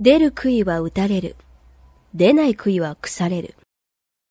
出る杭は打たれる。出ない杭は腐れる。